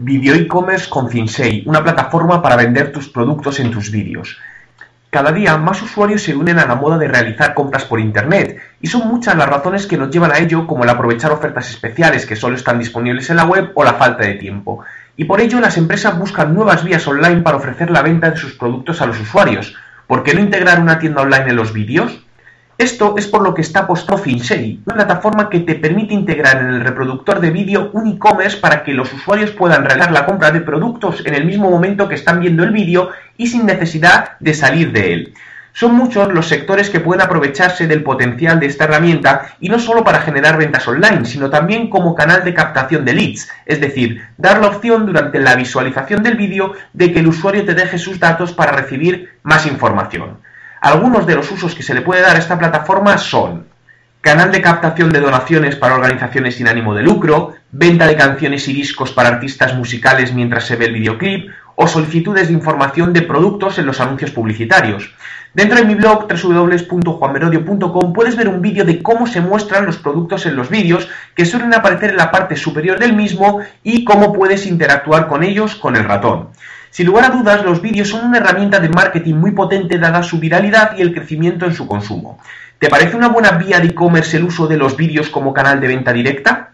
Video e-commerce con Cinsei, una plataforma para vender tus productos en tus vídeos. Cada día más usuarios se unen a la moda de realizar compras por Internet y son muchas las razones que nos llevan a ello como el aprovechar ofertas especiales que solo están disponibles en la web o la falta de tiempo. Y por ello las empresas buscan nuevas vías online para ofrecer la venta de sus productos a los usuarios. ¿Por qué no integrar una tienda online en los vídeos? Esto es por lo que está apostando Finsei, una plataforma que te permite integrar en el reproductor de vídeo un e-commerce para que los usuarios puedan realizar la compra de productos en el mismo momento que están viendo el vídeo y sin necesidad de salir de él. Son muchos los sectores que pueden aprovecharse del potencial de esta herramienta y no solo para generar ventas online, sino también como canal de captación de leads, es decir, dar la opción durante la visualización del vídeo de que el usuario te deje sus datos para recibir más información. Algunos de los usos que se le puede dar a esta plataforma son canal de captación de donaciones para organizaciones sin ánimo de lucro, venta de canciones y discos para artistas musicales mientras se ve el videoclip o solicitudes de información de productos en los anuncios publicitarios. Dentro de mi blog www.juanmerodio.com puedes ver un vídeo de cómo se muestran los productos en los vídeos que suelen aparecer en la parte superior del mismo y cómo puedes interactuar con ellos con el ratón. Sin lugar a dudas, los vídeos son una herramienta de marketing muy potente dada su viralidad y el crecimiento en su consumo. ¿Te parece una buena vía de e-commerce el uso de los vídeos como canal de venta directa?